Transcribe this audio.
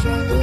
treasure.